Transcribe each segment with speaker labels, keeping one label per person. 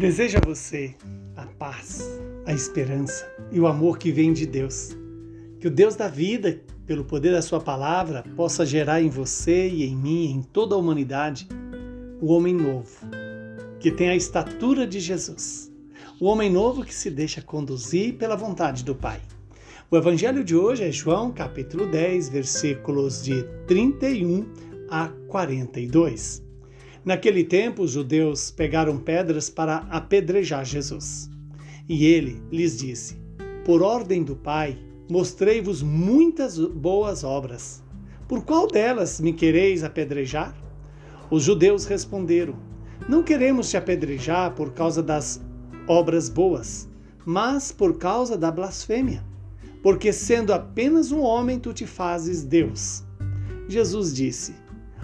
Speaker 1: Desejo a você a paz, a esperança e o amor que vem de Deus. Que o Deus da vida, pelo poder da Sua palavra, possa gerar em você e em mim, em toda a humanidade, o homem novo, que tem a estatura de Jesus. O homem novo que se deixa conduzir pela vontade do Pai. O evangelho de hoje é João, capítulo 10, versículos de 31 a 42. Naquele tempo, os judeus pegaram pedras para apedrejar Jesus. E ele lhes disse: Por ordem do Pai, mostrei-vos muitas boas obras. Por qual delas me quereis apedrejar? Os judeus responderam: Não queremos te apedrejar por causa das obras boas, mas por causa da blasfêmia. Porque sendo apenas um homem, tu te fazes Deus. Jesus disse: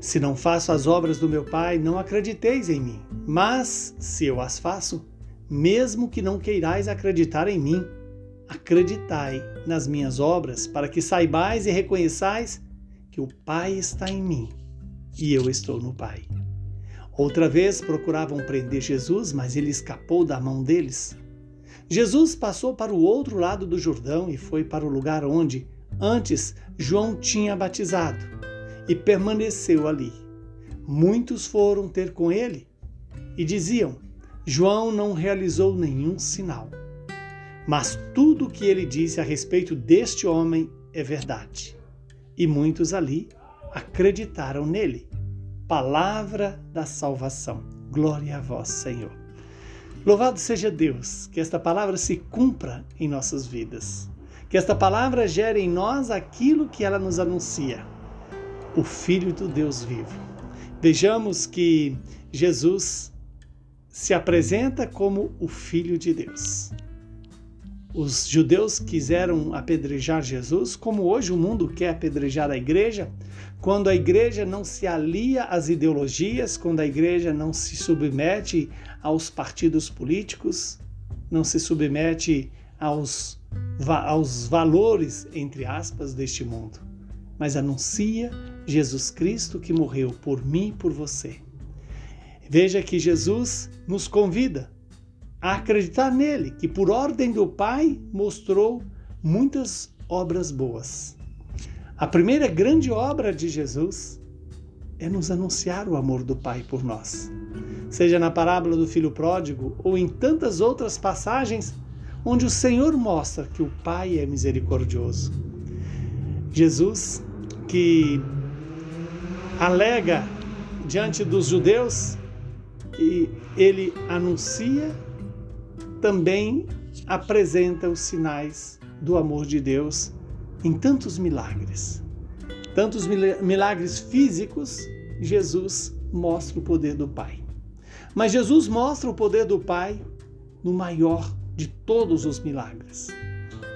Speaker 1: Se não faço as obras do meu Pai, não acrediteis em mim. Mas, se eu as faço, mesmo que não queirais acreditar em mim, acreditai nas minhas obras, para que saibais e reconheçais que o Pai está em mim e eu estou no Pai. Outra vez procuravam prender Jesus, mas ele escapou da mão deles. Jesus passou para o outro lado do Jordão e foi para o lugar onde, antes, João tinha batizado e permaneceu ali. Muitos foram ter com ele e diziam: João não realizou nenhum sinal. Mas tudo o que ele disse a respeito deste homem é verdade. E muitos ali acreditaram nele. Palavra da salvação. Glória a vós, Senhor. Louvado seja Deus, que esta palavra se cumpra em nossas vidas. Que esta palavra gere em nós aquilo que ela nos anuncia o Filho do Deus vivo. Vejamos que Jesus se apresenta como o Filho de Deus. Os judeus quiseram apedrejar Jesus, como hoje o mundo quer apedrejar a igreja, quando a igreja não se alia às ideologias, quando a igreja não se submete aos partidos políticos, não se submete aos, aos valores, entre aspas, deste mundo mas anuncia Jesus Cristo que morreu por mim e por você. Veja que Jesus nos convida a acreditar nele, que por ordem do Pai mostrou muitas obras boas. A primeira grande obra de Jesus é nos anunciar o amor do Pai por nós. Seja na parábola do filho pródigo ou em tantas outras passagens onde o Senhor mostra que o Pai é misericordioso. Jesus que alega diante dos judeus que ele anuncia, também apresenta os sinais do amor de Deus em tantos milagres. Tantos milagres físicos, Jesus mostra o poder do Pai. Mas Jesus mostra o poder do Pai no maior de todos os milagres,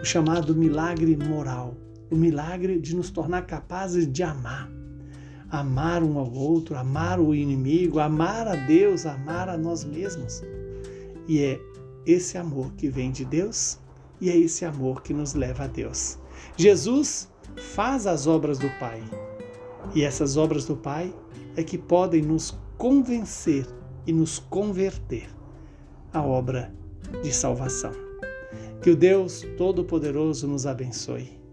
Speaker 1: o chamado milagre moral o milagre de nos tornar capazes de amar. Amar um ao outro, amar o inimigo, amar a Deus, amar a nós mesmos. E é esse amor que vem de Deus e é esse amor que nos leva a Deus. Jesus faz as obras do Pai. E essas obras do Pai é que podem nos convencer e nos converter à obra de salvação. Que o Deus Todo-Poderoso nos abençoe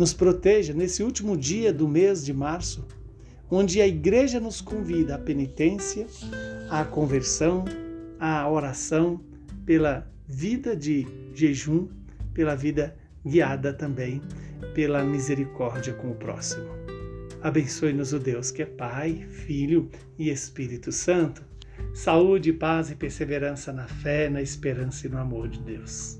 Speaker 1: nos proteja nesse último dia do mês de março, onde a igreja nos convida à penitência, à conversão, à oração, pela vida de jejum, pela vida guiada também pela misericórdia com o próximo. Abençoe-nos o Deus que é Pai, Filho e Espírito Santo. Saúde, paz e perseverança na fé, na esperança e no amor de Deus.